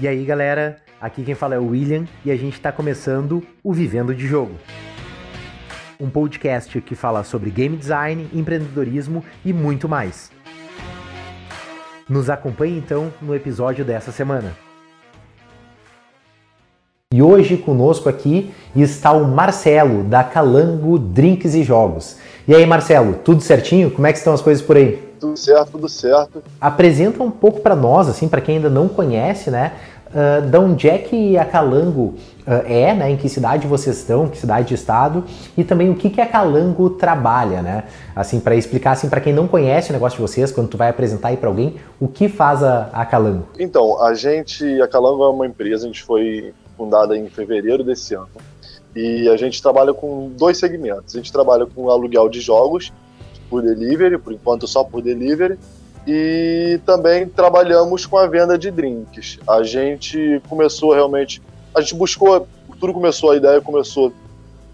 E aí, galera, aqui quem fala é o William e a gente está começando o Vivendo de Jogo. Um podcast que fala sobre game design, empreendedorismo e muito mais. Nos acompanhe então no episódio dessa semana. E hoje conosco aqui está o Marcelo da Calango Drinks e Jogos. E aí, Marcelo, tudo certinho? Como é que estão as coisas por aí? Tudo certo, tudo certo. Apresenta um pouco para nós, assim, para quem ainda não conhece, né? Uh, da onde é que a Calango uh, é, né? Em que cidade vocês estão, que cidade de estado, e também o que, que a Calango trabalha, né? Assim, para explicar assim para quem não conhece o negócio de vocês, quando tu vai apresentar aí para alguém, o que faz a, a Calango? Então, a gente, a Calango é uma empresa, a gente foi fundada em fevereiro desse ano. E a gente trabalha com dois segmentos. A gente trabalha com aluguel de jogos por delivery, por enquanto só por delivery, e também trabalhamos com a venda de drinks. A gente começou realmente, a gente buscou, tudo começou, a ideia começou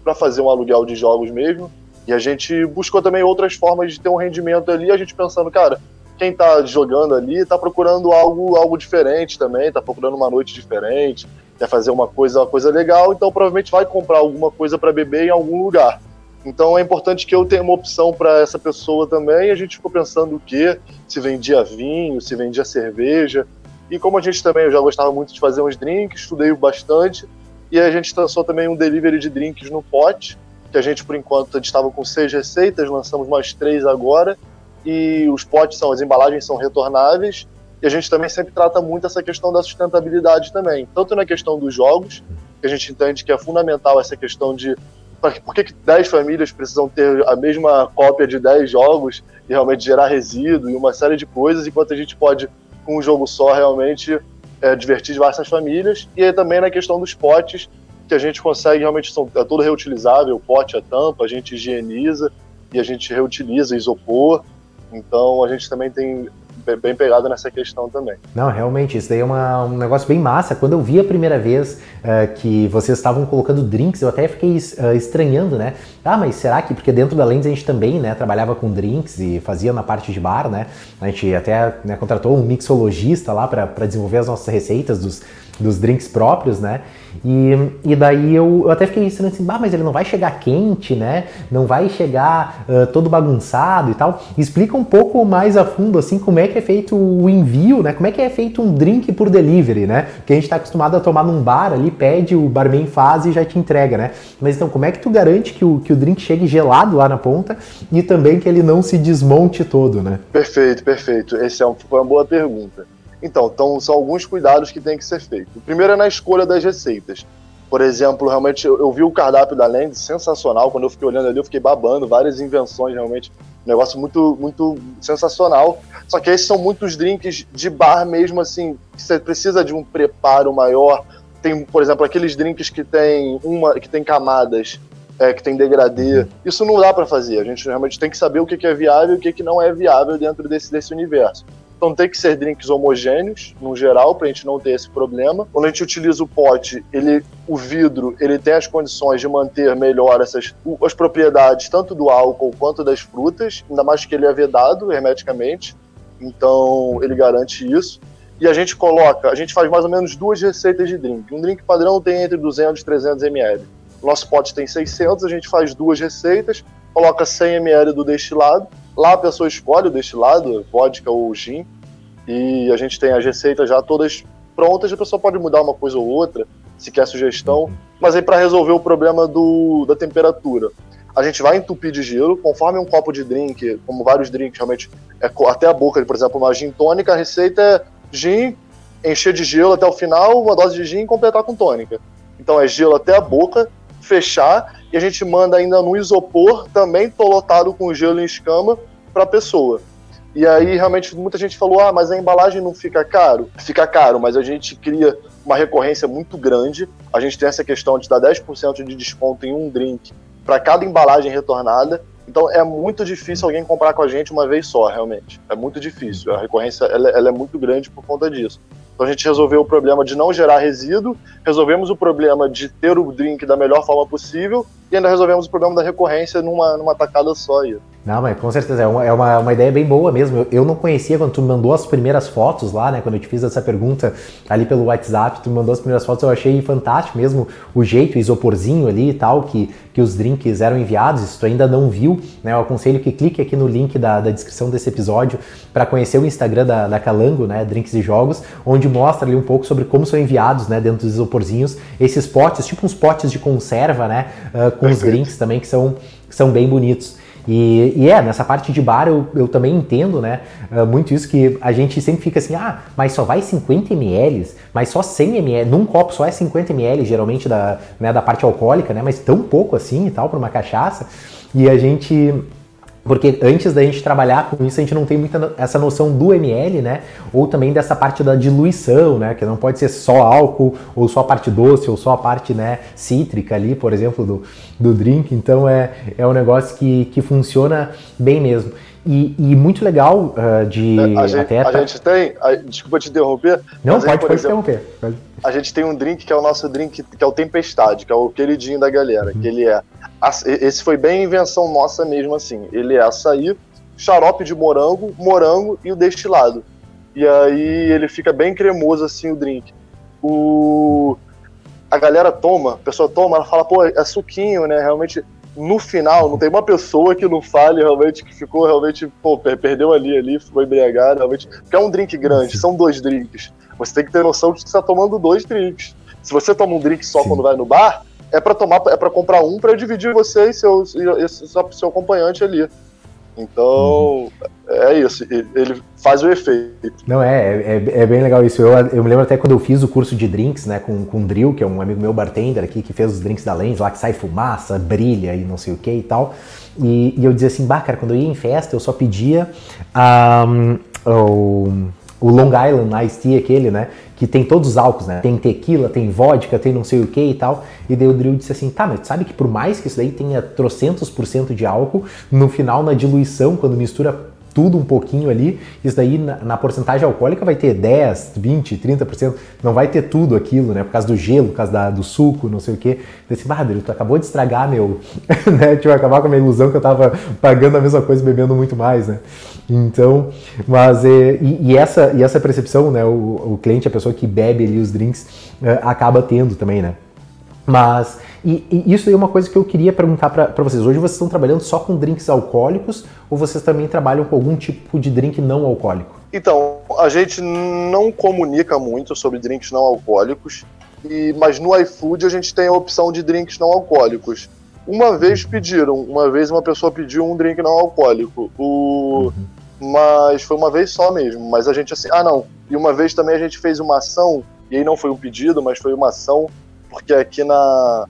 para fazer um aluguel de jogos mesmo, e a gente buscou também outras formas de ter um rendimento ali, a gente pensando, cara, quem está jogando ali está procurando algo, algo diferente também, está procurando uma noite diferente, quer fazer uma coisa, uma coisa legal, então provavelmente vai comprar alguma coisa para beber em algum lugar. Então é importante que eu tenha uma opção para essa pessoa também. A gente ficou pensando o quê? Se vendia vinho, se vendia cerveja. E como a gente também, eu já gostava muito de fazer uns drinks, estudei bastante. E a gente lançou também um delivery de drinks no pote, que a gente, por enquanto, estava com seis receitas, lançamos mais três agora. E os potes são, as embalagens são retornáveis. E a gente também sempre trata muito essa questão da sustentabilidade também. Tanto na questão dos jogos, que a gente entende que é fundamental essa questão de por que, que 10 famílias precisam ter a mesma cópia de 10 jogos e realmente gerar resíduo e uma série de coisas, enquanto a gente pode, com um jogo só, realmente é, divertir diversas famílias. E aí também na questão dos potes, que a gente consegue realmente, são, é tudo reutilizável, o pote, a tampa, a gente higieniza e a gente reutiliza isopor. Então a gente também tem bem pegado nessa questão também. Não, realmente, isso daí é uma, um negócio bem massa. Quando eu vi a primeira vez uh, que vocês estavam colocando drinks, eu até fiquei uh, estranhando, né? Ah, mas será que, porque dentro da Lens a gente também, né, trabalhava com drinks e fazia na parte de bar, né? A gente até né, contratou um mixologista lá para desenvolver as nossas receitas dos, dos drinks próprios, né? E, e daí eu, eu até fiquei estranho assim, bah, mas ele não vai chegar quente, né? Não vai chegar uh, todo bagunçado e tal. Explica um pouco mais a fundo, assim, como é que é feito o envio, né? Como é que é feito um drink por delivery, né? Que a gente está acostumado a tomar num bar ali, pede, o barman faz e já te entrega, né? Mas então, como é que tu garante que o, que o drink chegue gelado lá na ponta e também que ele não se desmonte todo, né? Perfeito, perfeito. Essa é um, uma boa pergunta. Então, então, são alguns cuidados que tem que ser feito. O primeiro é na escolha das receitas. Por exemplo, realmente eu, eu vi o cardápio da Land sensacional. Quando eu fiquei olhando ali, eu fiquei babando, várias invenções, realmente. Um negócio muito, muito sensacional. Só que esses são muitos drinks de bar mesmo, assim, que você precisa de um preparo maior. Tem, por exemplo, aqueles drinks que tem uma, que tem camadas, é, que tem degradê. Isso não dá para fazer. A gente realmente tem que saber o que é viável e o que não é viável dentro desse, desse universo. Então tem que ser drinks homogêneos, no geral, para a gente não ter esse problema. Quando a gente utiliza o pote, ele, o vidro, ele tem as condições de manter melhor essas as propriedades tanto do álcool quanto das frutas, ainda mais que ele é vedado hermeticamente. Então ele garante isso. E a gente coloca, a gente faz mais ou menos duas receitas de drink. Um drink padrão tem entre 200 e 300 ml. Nosso pote tem 600, a gente faz duas receitas, coloca 100 ml do destilado Lá a pessoa escolhe o destilado, vodka ou gin, e a gente tem as receitas já todas prontas, a pessoa pode mudar uma coisa ou outra, se quer sugestão, mas aí para resolver o problema do, da temperatura. A gente vai entupir de gelo, conforme um copo de drink, como vários drinks, realmente, é até a boca, por exemplo, uma gin tônica, a receita é gin, encher de gelo até o final, uma dose de gin e completar com tônica. Então é gelo até a boca, fechar e a gente manda ainda no isopor, também lotado com gelo em escama, para a pessoa. E aí, realmente, muita gente falou: ah, mas a embalagem não fica caro? Fica caro, mas a gente cria uma recorrência muito grande. A gente tem essa questão de dar 10% de desconto em um drink para cada embalagem retornada. Então é muito difícil alguém comprar com a gente uma vez só, realmente. É muito difícil. A recorrência ela, ela é muito grande por conta disso. Então a gente resolveu o problema de não gerar resíduo, resolvemos o problema de ter o drink da melhor forma possível ainda resolvemos o problema da recorrência numa, numa tacada só. Aí. Não, mas com certeza, é uma, é uma, uma ideia bem boa mesmo. Eu, eu, não conhecia quando tu me mandou as primeiras fotos lá, né? Quando eu te fiz essa pergunta ali pelo WhatsApp, tu me mandou as primeiras fotos, eu achei fantástico mesmo o jeito, o isoporzinho ali e tal, que, que os drinks eram enviados. Se tu ainda não viu, né? Eu aconselho que clique aqui no link da, da descrição desse episódio para conhecer o Instagram da, da Calango, né? Drinks e Jogos, onde mostra ali um pouco sobre como são enviados, né? Dentro dos isoporzinhos, esses potes, tipo uns potes de conserva, né? Uh, os drinks também, que são, que são bem bonitos. E, e, é, nessa parte de bar eu, eu também entendo, né? Uh, muito isso que a gente sempre fica assim, ah, mas só vai 50 ml, mas só 100 ml, num copo só é 50 ml, geralmente da, né, da parte alcoólica, né? Mas tão pouco assim e tal para uma cachaça. E a gente porque antes da gente trabalhar com isso, a gente não tem muita essa noção do ml, né? Ou também dessa parte da diluição, né? Que não pode ser só álcool, ou só a parte doce, ou só a parte né, cítrica ali, por exemplo, do, do drink. Então é, é um negócio que, que funciona bem mesmo. E, e muito legal uh, de a gente, até. A gente tem. A, desculpa te interromper. Não, pode, aí, pode exemplo, interromper. A gente tem um drink que é o nosso drink, que é o Tempestade, que é o queridinho da galera, uhum. que ele é esse foi bem invenção nossa mesmo, assim. Ele é açaí, xarope de morango, morango e o destilado. E aí ele fica bem cremoso, assim, o drink. O... A galera toma, a pessoa toma, ela fala, pô, é suquinho, né? Realmente, no final, não tem uma pessoa que não fale realmente que ficou realmente, pô, perdeu ali, ali, ficou embriagado, realmente. Porque é um drink grande, são dois drinks. Você tem que ter noção que você está tomando dois drinks. Se você toma um drink só Sim. quando vai no bar, é para tomar, é para comprar um para dividir você e seu, e seu, seu acompanhante ali. Então, é isso, ele faz o efeito. Não, é, é, é, bem legal isso. Eu, eu me lembro até quando eu fiz o curso de drinks, né, com, com o Drill, que é um amigo meu bartender aqui, que fez os drinks da Lens, lá que sai fumaça, brilha e não sei o que e tal. E, e eu dizia assim, bah, cara, quando eu ia em festa, eu só pedia um, o o Long Island Ice Tea aquele, né? Que tem todos os álcools, né? Tem tequila, tem vodka, tem não sei o que e tal. E daí o Drill disse assim, tá, mas sabe que por mais que isso daí tenha trocentos por cento de álcool, no final, na diluição, quando mistura tudo um pouquinho ali, isso daí na, na, porcentagem alcoólica vai ter 10, 20, 30%, não vai ter tudo aquilo, né? Por causa do gelo, por causa da, do suco, não sei o quê. Desse, bah, tu acabou de estragar meu, né? Tipo, acabar com a minha ilusão que eu tava pagando a mesma coisa bebendo muito mais, né? Então, mas é, e, e, essa, e essa percepção, né? O, o cliente, a pessoa que bebe ali os drinks, é, acaba tendo também, né? Mas e, e, isso é uma coisa que eu queria perguntar para vocês. Hoje vocês estão trabalhando só com drinks alcoólicos ou vocês também trabalham com algum tipo de drink não alcoólico? Então, a gente não comunica muito sobre drinks não alcoólicos, e, mas no iFood a gente tem a opção de drinks não alcoólicos. Uma vez pediram, uma vez uma pessoa pediu um drink não alcoólico. O... Mas foi uma vez só mesmo. Mas a gente assim, ah não. E uma vez também a gente fez uma ação, e aí não foi um pedido, mas foi uma ação, porque aqui na,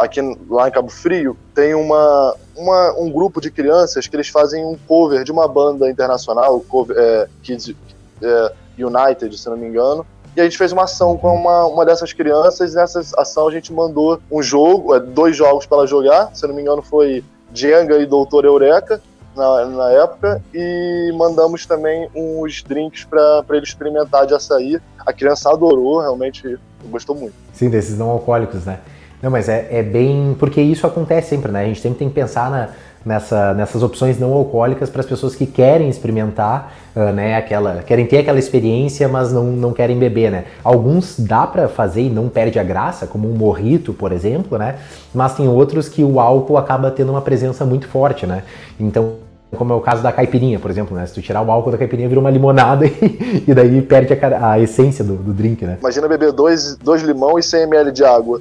aqui lá em Cabo Frio, tem uma, uma, um grupo de crianças que eles fazem um cover de uma banda internacional, cover, é, Kids é, United, se não me engano. A gente fez uma ação com uma, uma dessas crianças, nessa ação a gente mandou um jogo, é, dois jogos para ela jogar, se não me engano foi Jenga e Doutor Eureka, na, na, época e mandamos também uns drinks para ele experimentar de açaí. A criança adorou, realmente gostou muito. Sim, desses não alcoólicos, né? Não, mas é, é bem. Porque isso acontece sempre, né? A gente sempre tem que pensar na, nessa, nessas opções não alcoólicas para as pessoas que querem experimentar, uh, né? Aquela, querem ter aquela experiência, mas não, não querem beber, né? Alguns dá para fazer e não perde a graça, como um morrito, por exemplo, né? Mas tem outros que o álcool acaba tendo uma presença muito forte, né? Então como é o caso da caipirinha, por exemplo, né? Se tu tirar o álcool da caipirinha, vira uma limonada e, e daí perde a, a essência do, do, drink, né? Imagina beber dois, dois limão e 100 ml de água.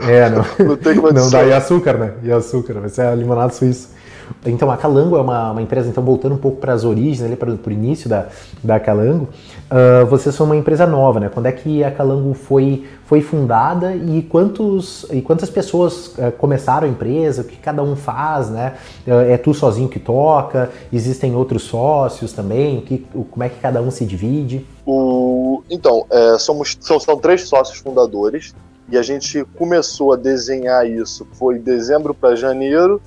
É, não, não tem como Não dá e açúcar, né? E açúcar, vai ser a limonada suíça. Então a Calango é uma, uma, empresa, então voltando um pouco para as origens, ali, para o início da, da Calango, uh, vocês são uma empresa nova, né? Quando é que a Calango foi, foi fundada e, quantos, e quantas pessoas uh, começaram a empresa, o que cada um faz, né? Uh, é tu sozinho que toca, existem outros sócios também, o que, como é que cada um se divide? O, então, é, somos, são, são três sócios fundadores, e a gente começou a desenhar isso foi dezembro para janeiro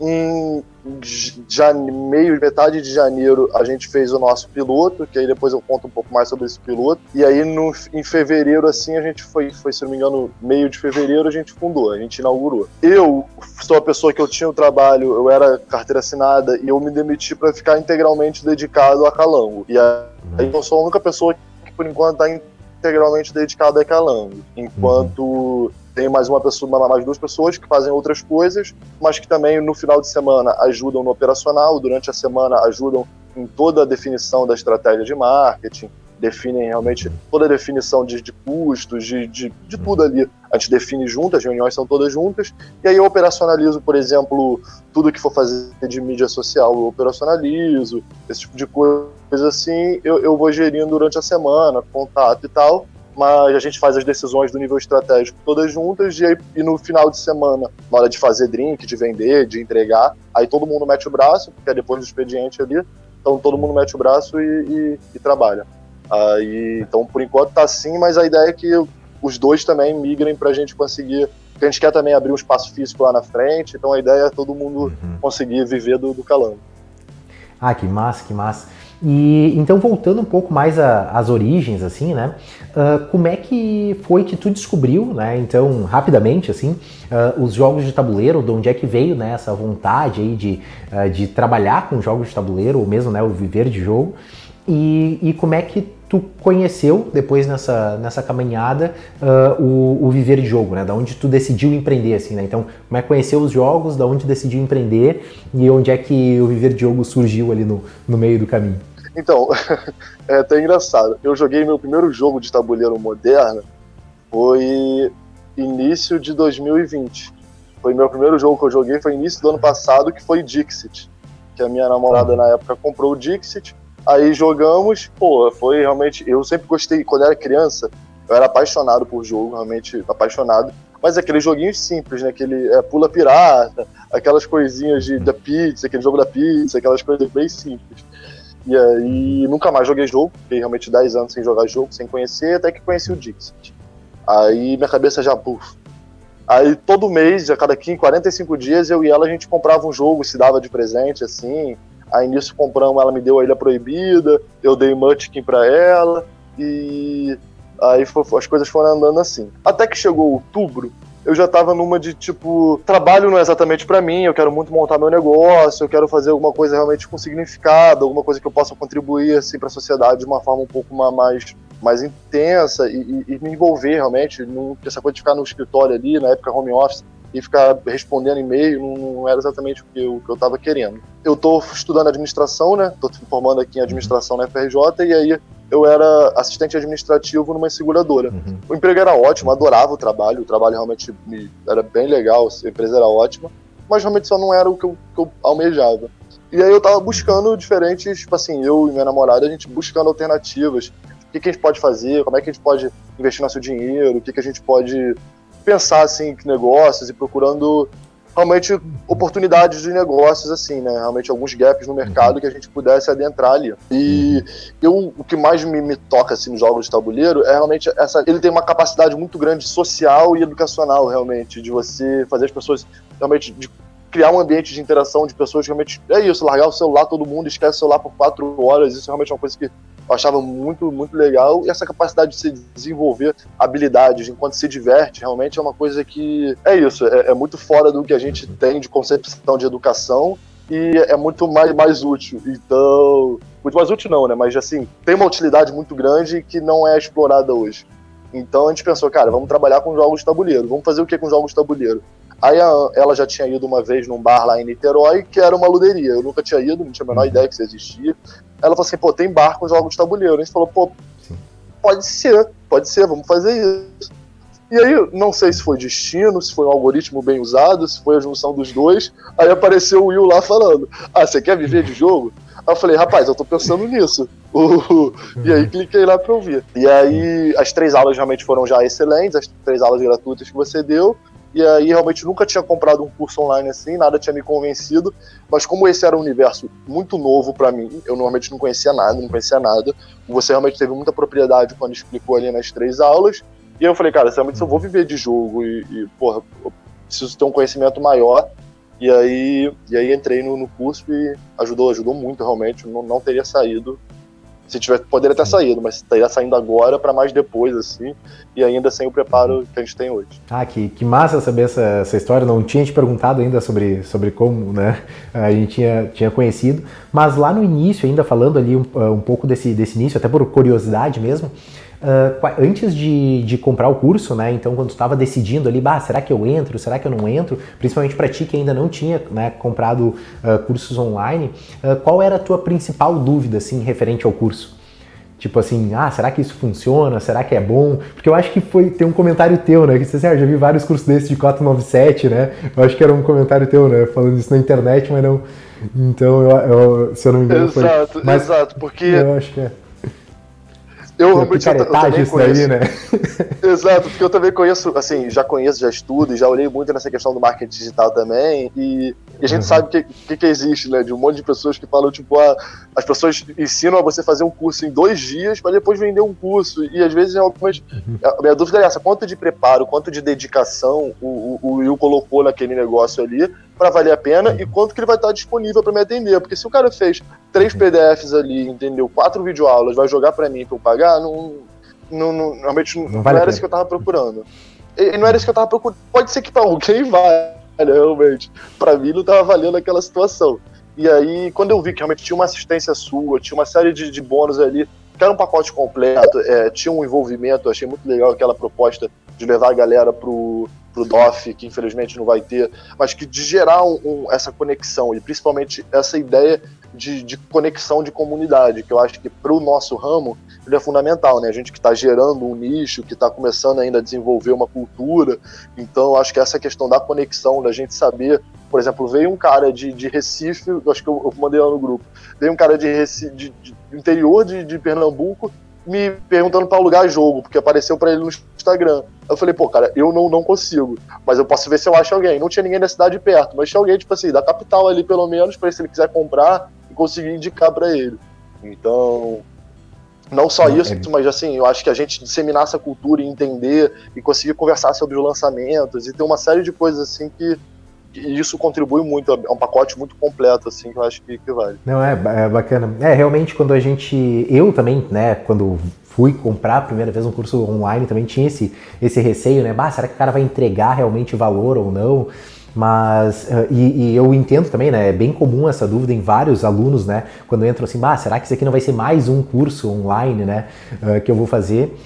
Em meio, metade de janeiro, a gente fez o nosso piloto, que aí depois eu conto um pouco mais sobre esse piloto. E aí no, em fevereiro, assim, a gente foi, foi, se não me engano, meio de fevereiro, a gente fundou, a gente inaugurou. Eu sou a pessoa que eu tinha o trabalho, eu era carteira assinada e eu me demiti para ficar integralmente dedicado a Calango. E aí eu sou a única pessoa que por enquanto está integralmente dedicada a Calango. Enquanto tem mais uma pessoa, mais duas pessoas que fazem outras coisas, mas que também no final de semana ajudam no operacional, durante a semana ajudam em toda a definição da estratégia de marketing, definem realmente toda a definição de, de custos, de, de, de, tudo ali. A gente define junto, as reuniões são todas juntas, e aí eu operacionalizo, por exemplo, tudo que for fazer de mídia social, eu operacionalizo, esse tipo de coisa assim, eu, eu vou gerindo durante a semana, contato e tal, mas a gente faz as decisões do nível estratégico todas juntas e, aí, e no final de semana, na hora de fazer drink, de vender, de entregar, aí todo mundo mete o braço, porque é depois do expediente ali, então todo mundo mete o braço e, e, e trabalha. Aí, então, por enquanto tá assim, mas a ideia é que os dois também migrem para a gente conseguir. Porque a gente quer também abrir um espaço físico lá na frente, então a ideia é todo mundo uhum. conseguir viver do, do calango. Ah, que massa, que massa. E então voltando um pouco mais às origens, assim, né? Uh, como é que foi que tu descobriu, né? Então rapidamente, assim, uh, os jogos de tabuleiro, de onde é que veio, né? Essa vontade aí de, uh, de trabalhar com jogos de tabuleiro ou mesmo, né? O viver de jogo. E, e como é que tu conheceu depois nessa, nessa caminhada uh, o, o, viver de jogo, né? Da onde tu decidiu empreender, assim, né? Então, como é que conheceu os jogos, da onde decidiu empreender e onde é que o viver de jogo surgiu ali no, no meio do caminho? Então, é até engraçado. Eu joguei meu primeiro jogo de tabuleiro moderno foi início de 2020. Foi meu primeiro jogo que eu joguei, foi início do ano passado, que foi Dixit. Que a minha namorada na época comprou o Dixit Aí jogamos, pô, foi realmente. Eu sempre gostei, quando era criança, eu era apaixonado por jogo, realmente apaixonado. Mas aqueles joguinhos simples, né? Aquele é, pula pirata, aquelas coisinhas de, da pizza, aquele jogo da pizza, aquelas coisas bem simples. E aí nunca mais joguei jogo, fiquei realmente 10 anos sem jogar jogo, sem conhecer, até que conheci o Dixit. Aí minha cabeça já, buf. Aí todo mês, a cada 15, 45 dias, eu e ela a gente comprava um jogo, se dava de presente, assim. Aí nisso compramos, ela me deu a Ilha Proibida, eu dei Munchkin pra ela, e aí foi, as coisas foram andando assim. Até que chegou outubro, eu já tava numa de tipo, trabalho não é exatamente para mim, eu quero muito montar meu negócio, eu quero fazer alguma coisa realmente com significado, alguma coisa que eu possa contribuir assim para a sociedade de uma forma um pouco mais mais intensa e, e, e me envolver realmente, não essa coisa de ficar no escritório ali, na época home office, e ficar respondendo e-mail não, não, era exatamente o que eu, que eu tava querendo. Eu tô estudando administração, né? Tô formando aqui em administração na FRJ e aí eu era assistente administrativo numa seguradora. Uhum. O emprego era ótimo, adorava o trabalho, o trabalho realmente me, era bem legal, a empresa era ótima, mas realmente só não era o que eu, que eu almejava. E aí eu tava buscando diferentes, tipo assim, eu e minha namorada, a gente buscando alternativas. O que, que a gente pode fazer, como é que a gente pode investir nosso dinheiro, o que, que a gente pode pensar assim que negócios e procurando realmente oportunidades de negócios assim, né? Realmente alguns gaps no mercado uhum. que a gente pudesse adentrar ali. E eu, o que mais me, me toca assim nos jogos de tabuleiro é realmente essa ele tem uma capacidade muito grande social e educacional realmente de você fazer as pessoas realmente de criar um ambiente de interação de pessoas realmente é isso, largar o celular todo mundo esquece o celular por quatro horas, isso é realmente uma coisa que eu achava muito, muito legal. E essa capacidade de se desenvolver habilidades enquanto se diverte, realmente é uma coisa que é isso, é, é muito fora do que a gente tem de concepção de educação e é muito mais, mais útil. Então, muito mais útil não, né? Mas assim, tem uma utilidade muito grande que não é explorada hoje. Então a gente pensou, cara, vamos trabalhar com jogos de tabuleiro. Vamos fazer o que com jogos de tabuleiro? Aí a, ela já tinha ido uma vez num bar lá em Niterói, que era uma luderia. Eu nunca tinha ido, não tinha a menor ideia que isso existia. Ela falou assim, pô, tem bar com jogos de tabuleiro. A gente falou, pô, pode ser, pode ser, vamos fazer isso. E aí, não sei se foi destino, se foi um algoritmo bem usado, se foi a junção dos dois. Aí apareceu o Will lá falando: Ah, você quer viver de jogo? Aí eu falei, rapaz, eu tô pensando nisso. E aí cliquei lá pra ouvir. E aí as três aulas realmente foram já excelentes, as três aulas gratuitas que você deu. E aí realmente nunca tinha comprado um curso online assim, nada tinha me convencido. Mas como esse era um universo muito novo para mim, eu normalmente não conhecia nada, não conhecia nada. Você realmente teve muita propriedade quando explicou ali nas três aulas. E eu falei, cara, realmente eu vou viver de jogo e, e porra, eu preciso ter um conhecimento maior, E aí, e aí entrei no, no curso e ajudou, ajudou muito realmente. Não, não teria saído se tiver, poderia ter saído, mas estaria saindo agora para mais depois, assim, e ainda sem o preparo que a gente tem hoje. Ah, que, que massa saber essa, essa história. Não tinha te perguntado ainda sobre, sobre como né, a gente tinha, tinha conhecido, mas lá no início, ainda falando ali um, um pouco desse, desse início, até por curiosidade mesmo, Uh, antes de, de, comprar o curso, né? Então, quando tu estava decidindo ali, bah, será que eu entro? Será que eu não entro? Principalmente para ti que ainda não tinha né, comprado uh, cursos online, uh, qual era a tua principal dúvida, assim, referente ao curso? Tipo assim, ah, será que isso funciona? Será que é bom? Porque eu acho que foi tem um comentário teu, né? Que você assim, ah, já vi vários cursos desses de 497, né? Eu acho que era um comentário teu, né? Falando isso na internet, mas não. Então, eu, eu se eu não me engano, exato, foi. Mas, exato, porque. Eu acho que é. Eu realmente eu, eu também conheço. Daí, né? Exato, porque eu também conheço, assim, já conheço, já estudo, já olhei muito nessa questão do marketing digital também, e, e a gente uhum. sabe o que, que, que, existe, né? De um monte de pessoas que falam, tipo, ah, as pessoas ensinam a você fazer um curso em dois dias para depois vender um curso, e às vezes, realmente, uhum. a minha dúvida é essa, quanto de preparo, quanto de dedicação o, o, o Will colocou naquele negócio ali, para valer a pena e quanto que ele vai estar disponível para me atender. Porque se o cara fez três PDFs ali, entendeu? Quatro videoaulas, vai jogar para mim para eu pagar, não, não, não, realmente não, não, vale era isso que eu tava procurando. E, não era isso que eu tava procurando. Pode ser que para alguém vai, realmente. Para mim não tava valendo aquela situação. E aí, quando eu vi que realmente tinha uma assistência sua, tinha uma série de, de bônus ali, que era um pacote completo, é, tinha um envolvimento, achei muito legal aquela proposta de levar a galera pro, pro DOF, que infelizmente não vai ter, mas que de gerar um, um, essa conexão e principalmente essa ideia de, de conexão de comunidade, que eu acho que para o nosso ramo ele é fundamental, né? A gente que está gerando um nicho, que está começando ainda a desenvolver uma cultura, então eu acho que essa questão da conexão, da gente saber, por exemplo, veio um cara de, de Recife, acho que eu, eu mandei lá no grupo, veio um cara de, Recife, de, de interior de, de Pernambuco me perguntando para alugar jogo, porque apareceu para ele no Instagram. Eu falei, pô, cara, eu não, não consigo, mas eu posso ver se eu acho alguém. Não tinha ninguém da cidade perto, mas tinha alguém, tipo assim, da capital ali, pelo menos, para se ele quiser comprar e conseguir indicar para ele. Então, não só isso, é. mas assim, eu acho que a gente disseminar essa cultura e entender e conseguir conversar sobre os lançamentos e ter uma série de coisas assim que e isso contribui muito, é um pacote muito completo, assim, que eu acho que, que vale. Não, é, é bacana. É, realmente, quando a gente. Eu também, né, quando fui comprar a primeira vez um curso online, também tinha esse, esse receio, né? Bah, será que o cara vai entregar realmente valor ou não? Mas, uh, e, e, eu entendo também, né? É bem comum essa dúvida em vários alunos, né? Quando entram assim, bah, será que isso aqui não vai ser mais um curso online, né? Uh, que eu vou fazer?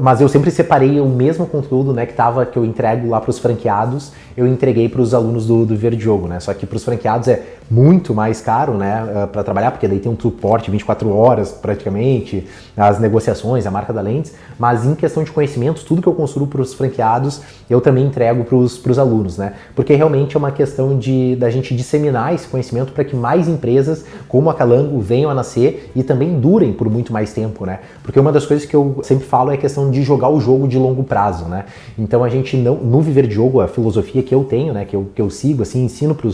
Mas eu sempre separei o mesmo conteúdo né, que, tava, que eu entrego lá para os franqueados, eu entreguei para os alunos do, do Verdiogo, né? Só que para os franqueados é muito mais caro né, ah, para trabalhar, porque daí tem um suporte 24 horas praticamente, as negociações, a marca da Lentes, mas em questão de conhecimentos, tudo que eu construo para os franqueados, eu também entrego para os alunos, né? Porque realmente é uma questão de da gente disseminar esse conhecimento para que mais empresas como a Calango venham a nascer e também durem por muito mais tempo, né? Porque uma das coisas que eu sempre falo é a questão de jogar o jogo de longo prazo, né? Então a gente não, no Viver de Jogo, a filosofia que eu tenho, né, que eu, que eu sigo, assim, ensino para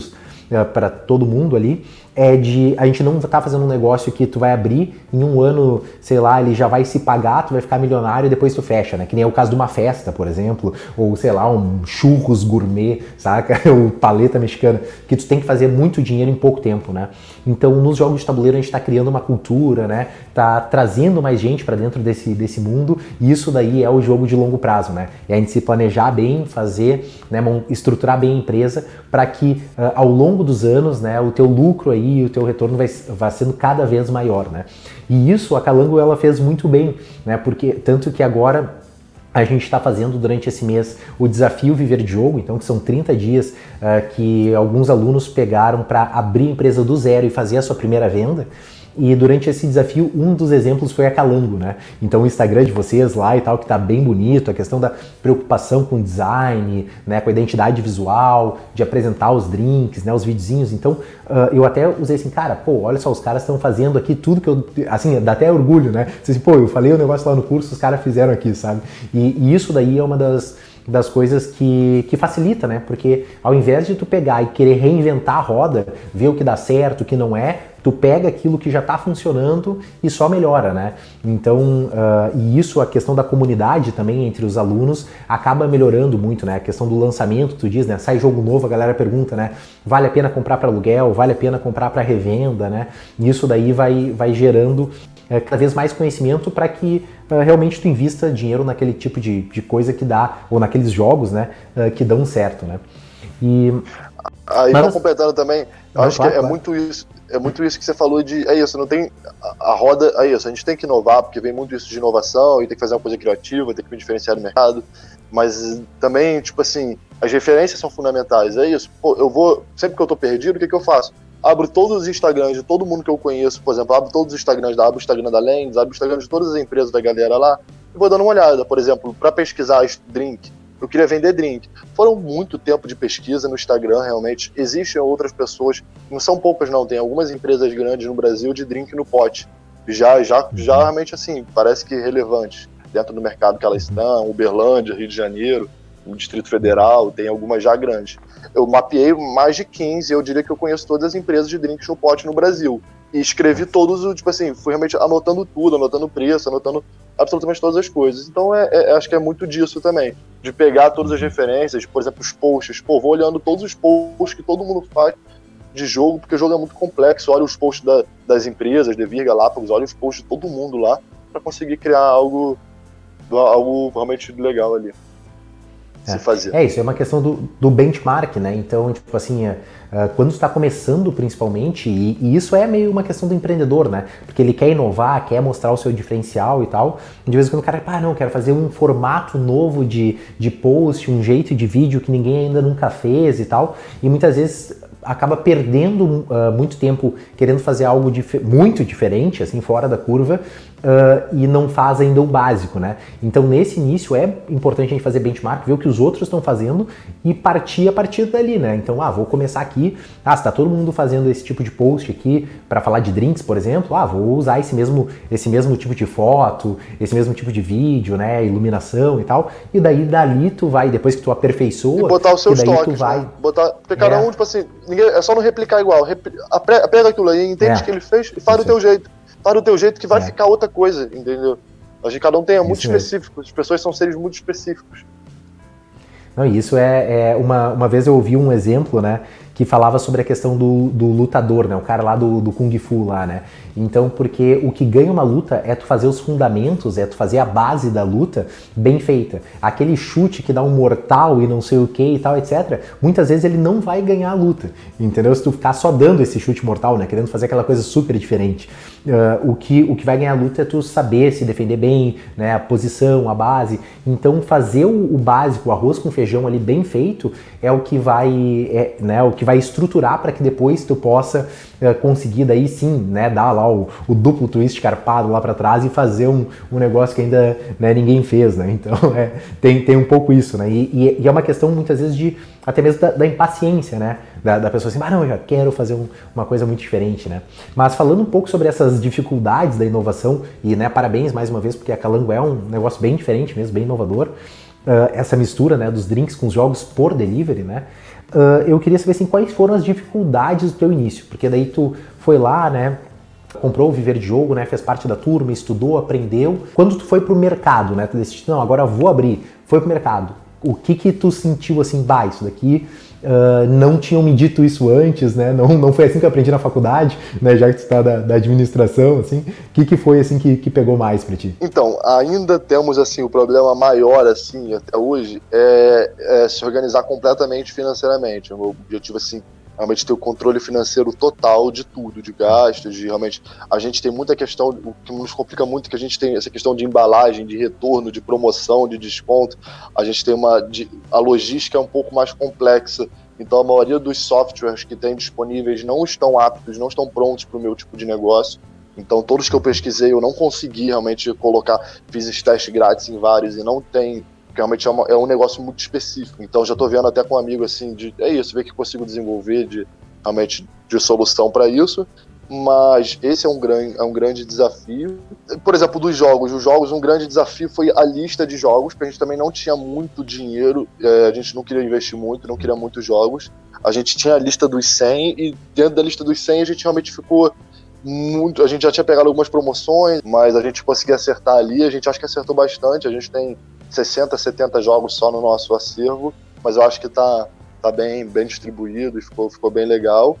uh, todo mundo ali, é de a gente não tá fazendo um negócio que tu vai abrir em um ano, sei lá, ele já vai se pagar, tu vai ficar milionário e depois tu fecha, né? Que nem é o caso de uma festa, por exemplo, ou sei lá, um churros gourmet, saca? ou paleta mexicana, que tu tem que fazer muito dinheiro em pouco tempo, né? Então, nos jogos de tabuleiro a gente está criando uma cultura, né? Tá trazendo mais gente para dentro desse, desse mundo, e isso daí é o jogo de longo prazo, né? É a gente se planejar bem, fazer, né, estruturar bem a empresa para que uh, ao longo dos anos, né, o teu lucro aí e o teu retorno vai, vai sendo cada vez maior, né? E isso a Calango ela fez muito bem, né? Porque tanto que agora a gente está fazendo durante esse mês o desafio Viver de Jogo, então que são 30 dias uh, que alguns alunos pegaram para abrir a empresa do zero e fazer a sua primeira venda. E durante esse desafio, um dos exemplos foi a Calango, né? Então o Instagram de vocês lá e tal, que tá bem bonito, a questão da preocupação com design, né, com a identidade visual, de apresentar os drinks, né, os videozinhos. Então uh, eu até usei assim, cara, pô, olha só, os caras estão fazendo aqui tudo que eu. Assim, dá até orgulho, né? Assim, pô, eu falei o negócio lá no curso, os caras fizeram aqui, sabe? E, e isso daí é uma das das coisas que, que facilita, né? Porque ao invés de tu pegar e querer reinventar a roda, ver o que dá certo, o que não é, tu pega aquilo que já está funcionando e só melhora, né? Então, uh, e isso, a questão da comunidade também entre os alunos acaba melhorando muito, né? A questão do lançamento, tu diz, né? Sai jogo novo, a galera pergunta, né? Vale a pena comprar para aluguel? Vale a pena comprar para revenda, né? E isso daí vai, vai gerando é, cada vez mais conhecimento para que realmente tu invista dinheiro naquele tipo de, de coisa que dá, ou naqueles jogos, né, uh, que dão certo, né. E... Aí, Mas... completando também, eu acho claro, que é claro. muito isso, é muito isso que você falou de, é isso, não tem, a, a, roda, é isso, a gente tem que inovar, porque vem muito isso de inovação, e tem que fazer uma coisa criativa, tem que me diferenciar no mercado, mas também, tipo assim, as referências são fundamentais, é isso, Pô, eu vou, sempre que eu tô perdido, o que que eu faço? Abro todos os Instagrams de todo mundo que eu conheço, por exemplo, abro todos os Instagrams da abro o Instagram da Lens, abro o Instagram de todas as empresas da galera lá e vou dando uma olhada. Por exemplo, para pesquisar drink, eu queria vender drink. Foram muito tempo de pesquisa no Instagram, realmente. Existem outras pessoas, não são poucas não, tem algumas empresas grandes no Brasil de drink no pote. Já, já, já realmente assim, parece que relevantes dentro do mercado que elas estão, Uberlândia, Rio de Janeiro, o Distrito Federal, tem algumas já grandes eu mapeei mais de 15, eu diria que eu conheço todas as empresas de drink show pot no Brasil. E escrevi todos, tipo assim, fui realmente anotando tudo, anotando preço, anotando absolutamente todas as coisas. Então, é, é, acho que é muito disso também. De pegar todas as referências, por exemplo, os posts. Pô, vou olhando todos os posts que todo mundo faz de jogo, porque o jogo é muito complexo. Olha os posts da, das empresas, Devir, Galápagos, olha os posts de todo mundo lá, para conseguir criar algo, algo realmente legal ali se fazer. É isso, é uma questão do, do benchmark, né? Então, tipo assim, é, é, quando está começando principalmente, e, e, isso é meio uma questão do empreendedor, né? Porque ele quer inovar, quer mostrar o seu diferencial e tal. De vez em quando o cara, ah, não, quero fazer um formato novo de, de post, um jeito de vídeo que ninguém ainda nunca fez e tal. E muitas vezes acaba perdendo uh, muito tempo querendo fazer algo dif muito diferente, assim, fora da curva, uh, e não faz ainda o básico, né? Então, nesse início, é importante a gente fazer benchmark, ver o que os outros estão fazendo e partir a partir dali, né? Então, ah, vou começar aqui, ah, se tá todo mundo fazendo esse tipo de post aqui para falar de drinks, por exemplo, ah, vou usar esse mesmo, esse mesmo tipo de foto, esse mesmo tipo de vídeo, né, iluminação e tal, e daí dali tu vai, depois que tu aperfeiçoa, e botar os seus toques, tu vai... Né? Botar, porque cada é. um, tipo assim, ninguém, é só não replicar igual, pega aquilo aí, entende o é. que ele fez e faz do teu jeito para o teu jeito que vai é. ficar outra coisa, entendeu? A gente cada um tem é muito específico, as pessoas são seres muito específicos. Não, isso é, é, uma, uma vez eu ouvi um exemplo, né, que falava sobre a questão do, do lutador, né, o cara lá do, do Kung Fu lá, né, então, porque o que ganha uma luta é tu fazer os fundamentos, é tu fazer a base da luta bem feita. Aquele chute que dá um mortal e não sei o que e tal, etc. Muitas vezes ele não vai ganhar a luta, entendeu? Se tu ficar só dando esse chute mortal, né? Querendo fazer aquela coisa super diferente. Uh, o, que, o que vai ganhar a luta é tu saber se defender bem, né? A posição, a base. Então, fazer o, o básico, o arroz com feijão ali bem feito, é o que vai, é, né? O que vai estruturar para que depois tu possa uh, conseguir daí sim, né? Dar lá o, duplo twist carpado lá para trás e fazer um, um negócio que ainda né, ninguém fez, né? Então é, tem, tem um pouco isso, né? E, e, é uma questão muitas vezes de até mesmo da, da impaciência, né? Da, da, pessoa assim, ah não, eu já quero fazer um, uma coisa muito diferente, né? Mas falando um pouco sobre essas dificuldades da inovação, e né, parabéns mais uma vez, porque a Calango é um negócio bem diferente mesmo, bem inovador, uh, essa mistura né, dos drinks com os jogos por delivery, né? Uh, eu queria saber assim, quais foram as dificuldades do teu início, porque daí tu foi lá, né? Comprou o Viver de Jogo, né, fez parte da turma, estudou, aprendeu. Quando tu foi pro mercado, né, tu decidiu, não, agora vou abrir, foi pro mercado. O que que tu sentiu assim, bah, isso daqui uh, não tinham me dito isso antes, né, não, não foi assim que eu aprendi na faculdade, né, já que tu está da, da, administração, assim, o que que foi assim que, que pegou mais para ti? Então, ainda temos assim, o problema maior assim, até hoje, é, é se organizar completamente financeiramente. O meu objetivo assim, realmente ter o controle financeiro total de tudo, de gastos, de realmente. A gente tem muita questão, o que nos complica muito é que a gente tem essa questão de embalagem, de retorno, de promoção, de desconto. A gente tem uma. De, a logística é um pouco mais complexa. Então a maioria dos softwares que tem disponíveis não estão aptos, não estão prontos para o meu tipo de negócio. Então todos que eu pesquisei eu não consegui realmente colocar, fiz teste grátis em vários e não tem porque realmente é, uma, é um negócio muito específico. Então já estou vendo até com um amigo assim, de é isso, ver que consigo desenvolver de realmente de solução para isso. mas esse é um, grande, é um grande desafio. Por exemplo, dos jogos, os jogos, um grande desafio foi a lista de jogos, porque a gente também não tinha muito dinheiro, é, a gente não queria investir muito, não queria muitos jogos. A gente tinha a lista dos 100 e dentro da lista dos 100 a gente realmente ficou muito. A gente já tinha pegado algumas promoções, mas a gente conseguia acertar ali, a gente acha que acertou bastante. A gente tem 60, 70 jogos só no nosso acervo, mas eu acho que tá, tá bem, bem distribuído e ficou, ficou bem legal.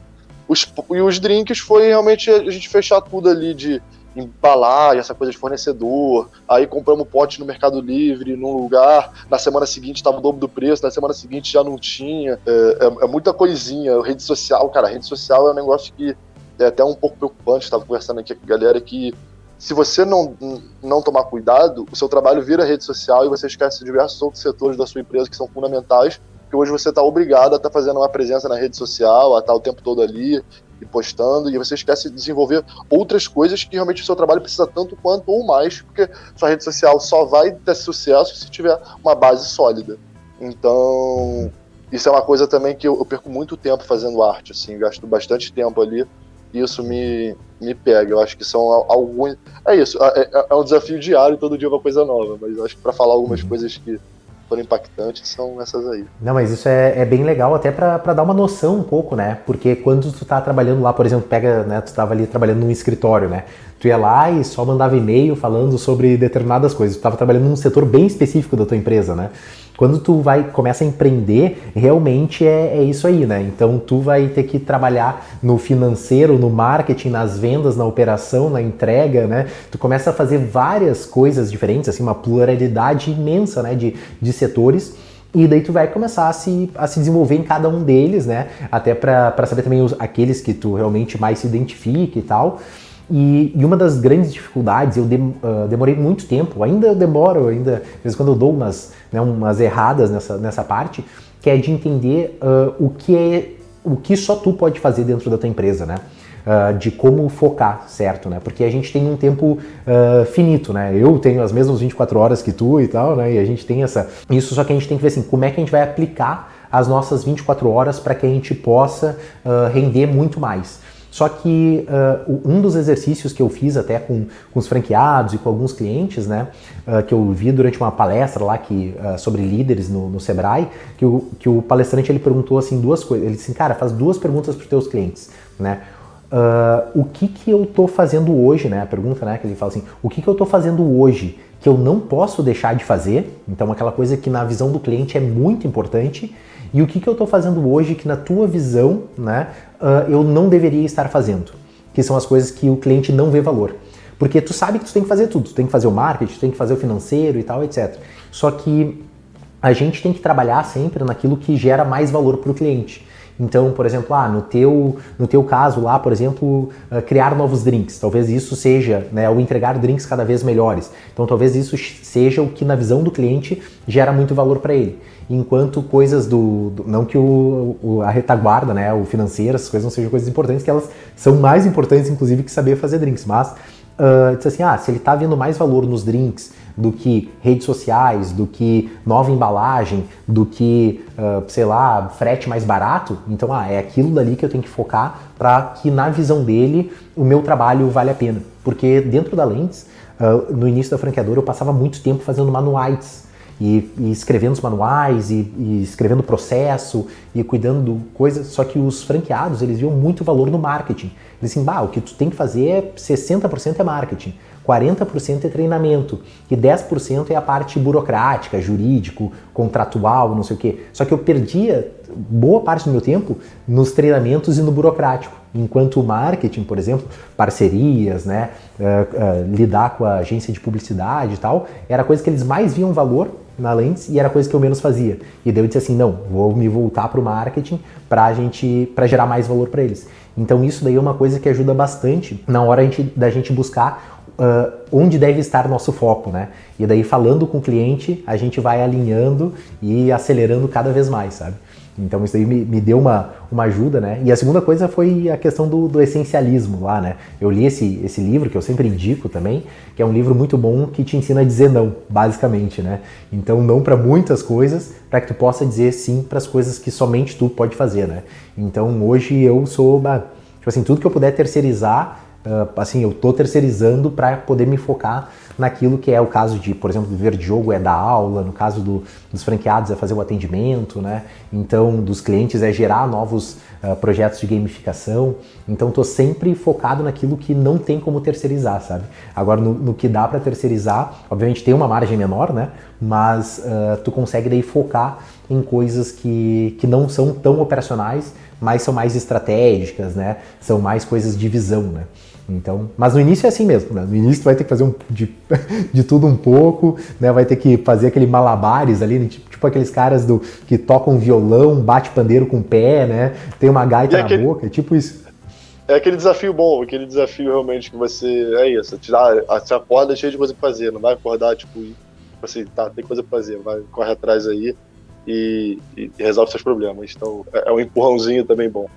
Os, e os drinks foi realmente a gente fechar tudo ali de embalar, essa coisa de fornecedor. Aí compramos pote no Mercado Livre, num lugar. Na semana seguinte estava o dobro do preço, na semana seguinte já não tinha. É, é, é, muita coisinha. Rede social, cara, rede social é um negócio que é até um pouco preocupante. Estava conversando aqui com a galera que se você não, não tomar cuidado, o seu trabalho vira rede social e você esquece diversos outros setores da sua empresa que são fundamentais porque hoje você está obrigado a estar tá fazendo uma presença na rede social, a estar tá o tempo todo ali e postando, e você esquece de desenvolver outras coisas que realmente o seu trabalho precisa tanto quanto ou mais, porque sua rede social só vai ter sucesso se tiver uma base sólida. Então, isso é uma coisa também que eu, eu perco muito tempo fazendo arte, assim, gasto bastante tempo ali, isso me, me pega. Eu acho que são alguns. É isso, é, é, é um desafio diário, todo dia é uma coisa nova, mas eu acho que para falar algumas uhum. coisas que foram impactantes são essas aí. Não, mas isso é, é bem legal até para dar uma noção um pouco, né? Porque quando tu tá trabalhando lá, por exemplo, pega, né, tu tava ali trabalhando num escritório, né? Tu ia lá e só mandava e-mail falando sobre determinadas coisas. Tu tava trabalhando num setor bem específico da tua empresa, né? Quando tu vai começa a empreender, realmente é, é, isso aí, né? Então tu vai ter que trabalhar no financeiro, no marketing, nas vendas, na operação, na entrega, né? Tu começa a fazer várias coisas diferentes, assim, uma pluralidade imensa, né, de, de setores. E daí tu vai começar a se, a se desenvolver em cada um deles, né? Até para saber também os, aqueles que tu realmente mais se identifica e tal. E, e, uma das grandes dificuldades, eu de, uh, demorei muito tempo, ainda eu demoro, ainda, às vezes quando eu dou umas, né, umas erradas nessa, nessa parte, que é de entender uh, o que é o que só tu pode fazer dentro da tua empresa, né? Uh, de como focar, certo, né? Porque a gente tem um tempo uh, finito, né? Eu tenho as mesmas 24 horas que tu e tal, né? E a gente tem essa. Isso só que a gente tem que ver assim, como é que a gente vai aplicar as nossas 24 horas para que a gente possa uh, render muito mais. Só que uh, um dos exercícios que eu fiz até com, com os franqueados e com alguns clientes, né, uh, que eu vi durante uma palestra lá que, uh, sobre líderes no, no Sebrae, que o, que o palestrante ele perguntou assim duas coisas. Ele disse assim, cara, faz duas perguntas para os teus clientes, né? o que que eu estou fazendo hoje, né? A pergunta, né, que ele fala assim, o que que eu estou fazendo hoje que eu não posso deixar de fazer? Então, aquela coisa que na visão do cliente é muito importante e o que, que eu estou fazendo hoje que na tua visão né, uh, eu não deveria estar fazendo? Que são as coisas que o cliente não vê valor. Porque tu sabe que tu tem que fazer tudo, tu tem que fazer o marketing, tu tem que fazer o financeiro e tal, etc. Só que a gente tem que trabalhar sempre naquilo que gera mais valor para o cliente. Então, por exemplo, ah, no, teu, no teu caso lá, por exemplo, uh, criar novos drinks. Talvez isso seja, né, entregar drinks cada vez melhores. Então, talvez isso seja o que na visão do cliente gera muito valor para ele enquanto coisas do, do não que o, o, a retaguarda, né, o financeiro, essas coisas não sejam coisas importantes, que elas são mais importantes inclusive que saber fazer drinks, mas uh, assim, ah, se ele está vendo mais valor nos drinks do que redes sociais, do que nova embalagem, do que, uh, sei lá, frete mais barato, então ah, é aquilo dali que eu tenho que focar para que na visão dele o meu trabalho vale a pena, porque dentro da Lentes, uh, no início da franqueadora eu passava muito tempo fazendo manuais. E, e escrevendo os manuais e, e escrevendo o processo e cuidando coisas, só que os franqueados eles viam muito valor no marketing. Eles assim, bah, o que tu tem que fazer é 60% é marketing, 40% é treinamento e 10% é a parte burocrática, jurídico, contratual, não sei o quê. Só que eu perdia boa parte do meu tempo nos treinamentos e no burocrático. Enquanto o marketing, por exemplo, parcerias, né, uh, uh, lidar com a agência de publicidade e tal, era coisa que eles mais viam valor na Lens e era coisa que eu menos fazia. E daí eu disse assim, não, vou me voltar para o marketing para a gente, para gerar mais valor para eles. Então isso daí é uma coisa que ajuda bastante na hora gente, da gente buscar Uh, onde deve estar nosso foco, né? E daí falando com o cliente, a gente vai alinhando e acelerando cada vez mais, sabe? Então isso aí me, me deu uma, uma ajuda, né? E a segunda coisa foi a questão do, do, essencialismo lá, né? Eu li esse, esse livro, que eu sempre indico também, que é um livro muito bom que te ensina a dizer não, basicamente, né? Então não para muitas coisas, para que tu possa dizer sim para as coisas que somente tu pode fazer, né? Então hoje eu sou Tipo assim, tudo que eu puder terceirizar, assim, eu tô terceirizando para poder me focar naquilo que é o caso de, por exemplo, viver de jogo é dar aula, no caso do, dos franqueados é fazer o atendimento, né? Então, dos clientes é gerar novos uh, projetos de gamificação. Então, tô sempre focado naquilo que não tem como terceirizar, sabe? Agora, no, no que dá para terceirizar, obviamente tem uma margem menor, né? Mas uh, tu consegue daí focar em coisas que, que não são tão operacionais, mas são mais estratégicas, né? São mais coisas de visão, né? Então, mas no início é assim mesmo, né? No início tu vai ter que fazer um, de, de tudo um pouco, né? Vai ter que fazer aquele malabares ali, né? tipo, tipo, aqueles caras do que tocam violão, bate pandeiro com o pé, né? Tem uma gaita na boca, é tipo isso. É aquele desafio bom, aquele desafio realmente que você. É isso, te, dá, te acorda cheio de coisa pra fazer, não vai acordar, tipo, assim, tá, tem coisa pra fazer, vai, corre atrás aí e, e resolve seus problemas. Então, é, é um empurrãozinho também bom.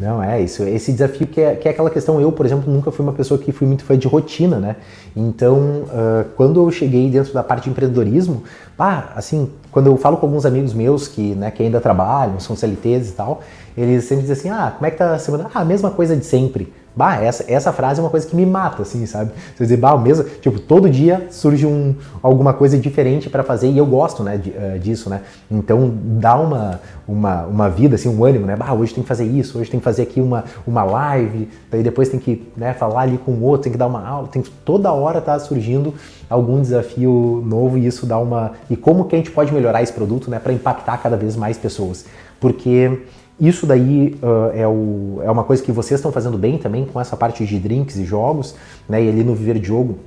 Não, é isso. Esse desafio que é, que é aquela questão. Eu, por exemplo, nunca fui uma pessoa que fui muito fã de rotina, né? Então, uh, quando eu cheguei dentro da parte de empreendedorismo, pá, assim, quando eu falo com alguns amigos meus que, né, que ainda trabalham, são CLTs e tal, eles sempre dizem assim: ah, como é que tá a semana? Ah, a mesma coisa de sempre. Bah, essa, essa frase é uma coisa que me mata, assim, sabe? Você dizer, bah, mesmo, tipo, todo dia surge um, alguma coisa diferente para fazer e eu gosto, né, de, uh, disso, né? Então dá uma, uma, uma vida, assim, um ânimo, né? Bah, hoje tem que fazer isso, hoje tem que fazer aqui uma, uma live, daí depois tem que né, falar ali com o outro, tem que dar uma aula, tem que, toda hora tá surgindo algum desafio novo e isso dá uma. E como que a gente pode melhorar esse produto, né, para impactar cada vez mais pessoas? Porque isso daí uh, é, o, é uma coisa que vocês estão fazendo bem também com essa parte de drinks e jogos, né? E ali no Viver Jogo,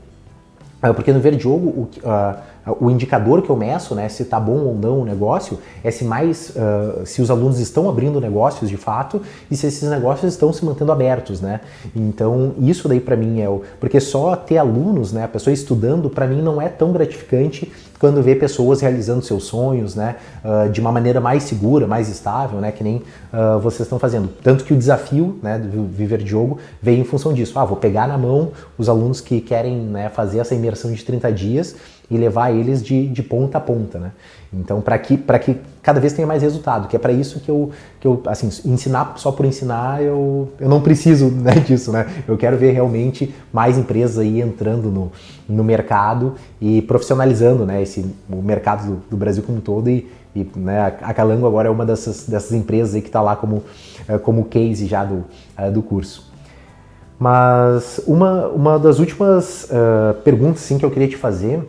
uh, porque no Viver Jogo o, uh, o indicador que eu meço, né, se está bom ou não o negócio, é se mais, uh, se os alunos estão abrindo negócios de fato e se esses negócios estão se mantendo abertos, né? Então isso daí para mim é o, porque só ter alunos, né, a pessoa estudando, para mim não é tão gratificante quando vê pessoas realizando seus sonhos, né, uh, de uma maneira mais segura, mais estável, né, que nem uh, vocês estão fazendo. Tanto que o desafio, né, do Viver de Jogo veio em função disso. Ah, vou pegar na mão os alunos que querem, né, fazer essa imersão de 30 dias e levar eles de, de ponta a ponta, né? Então, para que, que cada vez tenha mais resultado, que é para isso que eu, que eu, assim, ensinar só por ensinar, eu, eu não preciso né, disso, né? Eu quero ver realmente mais empresas aí entrando no, no mercado e profissionalizando, né, esse, o mercado do, do Brasil como um todo e, e né, a Calango agora é uma dessas, dessas empresas aí que está lá como, eh, como case já do, eh, do curso. Mas uma, uma das últimas uh, perguntas sim, que eu queria te fazer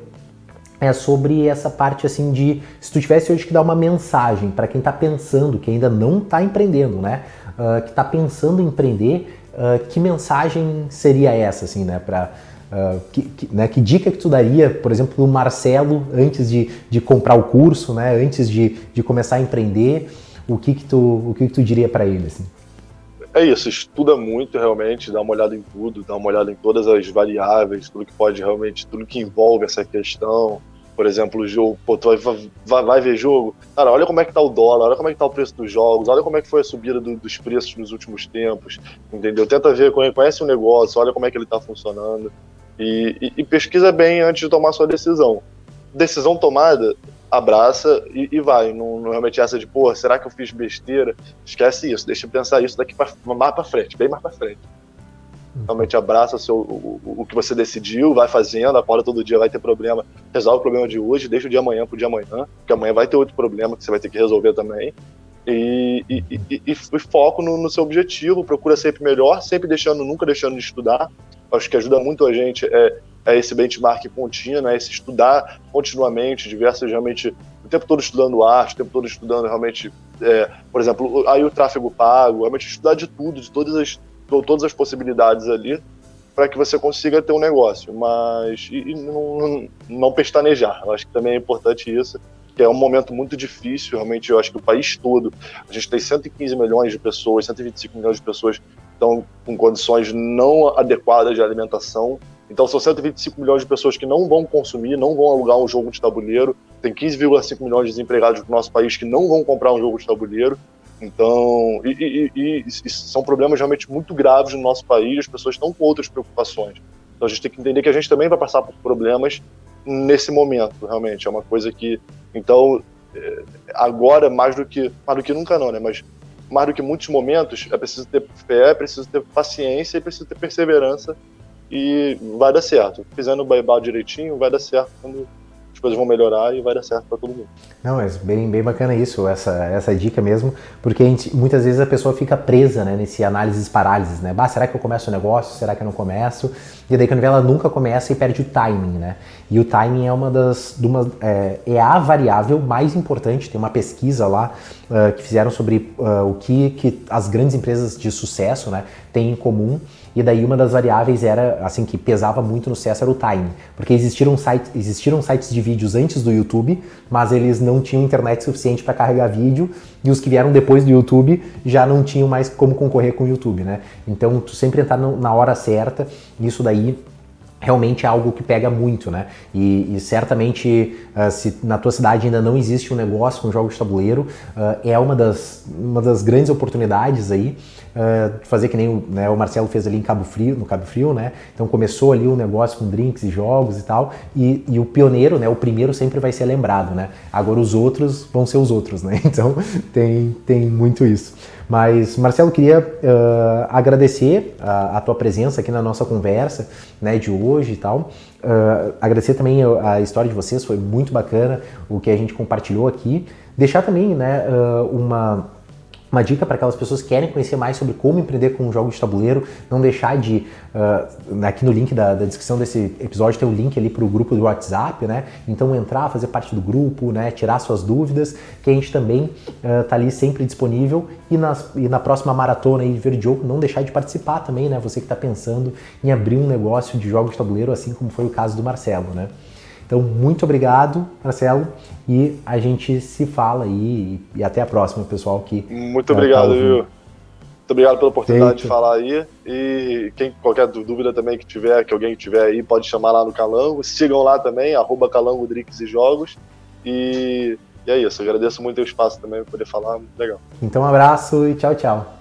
é sobre essa parte assim de se tu tivesse hoje que dar uma mensagem para quem está pensando, que ainda não está empreendendo, né? Uh, que está pensando em empreender, uh, que mensagem seria essa, assim, né? Para uh, que, que, né? que dica que tu daria, por exemplo, do Marcelo antes de, de comprar o curso, né? Antes de, de começar a empreender, o que que tu o que que tu diria para ele, assim? É isso, estuda muito realmente, dá uma olhada em tudo, dá uma olhada em todas as variáveis, tudo que pode realmente, tudo que envolve essa questão. Por exemplo, o jogo, pô, tu vai, vai, vai, ver jogo, cara, olha como é que tá o dólar, olha como é que tá o preço dos jogos, olha como é que foi a subida do, dos preços nos últimos tempos, entendeu? Tenta ver, conhece o negócio, olha como é que ele tá funcionando e, e, e pesquisa bem antes de tomar sua decisão. Decisão tomada, abraça e, e vai. Não, não, realmente essa de, pô, será que eu fiz besteira? Esquece isso, deixa eu pensar isso daqui pra, mais para frente, bem mais para frente. Uhum. Realmente abraça o, seu, o, o, que você decidiu, vai fazendo, acorda todo dia, vai ter problema, resolve o problema de hoje, deixa o dia amanhã pro dia amanhã, porque amanhã vai ter outro problema que você vai ter que resolver também. E, e, e, e foco no, no, seu objetivo, procura sempre melhor, sempre deixando, nunca deixando de estudar. Acho que ajuda muito a gente é, é esse benchmark contínuo, é esse estudar continuamente, diversas realmente, o tempo todo estudando arte, o tempo todo estudando realmente, é, por exemplo, aí o tráfego pago, realmente estudar de tudo, de todas as, todas as possibilidades ali, para que você consiga ter um negócio, mas e, e não, não pestanejar. Eu acho que também é importante isso, que é um momento muito difícil, realmente, eu acho que o país todo, a gente tem 115 milhões de pessoas, 125 milhões de pessoas estão com condições não adequadas de alimentação, então são 125 milhões de pessoas que não vão consumir, não vão alugar um jogo de tabuleiro. Tem 15,5 milhões de desempregados no nosso país que não vão comprar um jogo de tabuleiro. Então, e, e, e, são problemas realmente muito graves no nosso país. As pessoas estão com outras preocupações. Então a gente tem que entender que a gente também vai passar por problemas nesse momento, realmente. É uma coisa que, então, é, agora mais do que mais do que nunca não, né? Mas mais do que muitos momentos, é preciso ter fé, é preciso ter paciência e preciso ter perseverança e vai dar certo. Fizendo o baibal direitinho, vai dar certo quando as coisas vão melhorar e vai dar certo para todo mundo. Não, mas bem, bem bacana isso, essa, essa dica mesmo, porque gente, muitas vezes a pessoa fica presa né, nesse análises parálises, né? Bah, será que eu começo o negócio? Será que eu não começo? E daí quando ela nunca começa e perde o timing, né? E o timing é uma das, uma, é, é, a variável mais importante. Tem uma pesquisa lá uh, que fizeram sobre uh, o que, que as grandes empresas de sucesso né, têm em comum e daí uma das variáveis era, assim, que pesava muito no sucesso era o time. Porque existiram, site, existiram sites de vídeos antes do YouTube, mas eles não tinham internet suficiente para carregar vídeo, e os que vieram depois do YouTube já não tinham mais como concorrer com o YouTube, né? Então, tu sempre entrar na hora certa, isso daí realmente é algo que pega muito, né? E, e certamente, uh, se na tua cidade ainda não existe um negócio com jogos de tabuleiro, uh, é uma das, uma das grandes oportunidades aí uh, fazer que nem o, né, o, Marcelo fez ali em Cabo Frio, no Cabo Frio, né? Então começou ali um negócio com drinks e jogos e tal, e, e, o pioneiro, né? O primeiro sempre vai ser lembrado, né? Agora os outros vão ser os outros, né? Então tem, tem muito isso. Mas, Marcelo, queria uh, agradecer a, a, tua presença aqui na nossa conversa né, de hoje e tal. Uh, agradecer também a, história de vocês, foi muito bacana o que a gente compartilhou aqui. Deixar também né, uh, uma uma dica para aquelas pessoas que querem conhecer mais sobre como empreender com jogos de tabuleiro, não deixar de, uh, aqui no link da, da, descrição desse episódio tem o um link ali para o grupo do WhatsApp, né? Então entrar, fazer parte do grupo, né? Tirar suas dúvidas, que a gente também uh, tá ali sempre disponível e, nas, e na próxima maratona aí de Verde Jogo, não deixar de participar também, né? Você que está pensando em abrir um negócio de jogos de tabuleiro, assim como foi o caso do Marcelo, né? Então, muito obrigado, Marcelo, e a gente se fala aí e até a próxima, pessoal que Muito obrigado, tá viu? Muito obrigado pela oportunidade Feito. de falar aí. E quem qualquer dúvida também que tiver, que alguém tiver aí, pode chamar lá no Calango. Sigam lá também, arroba Calango Drix e Jogos. E, e é isso, agradeço muito o espaço também para poder falar, muito legal. Então um abraço e tchau, tchau.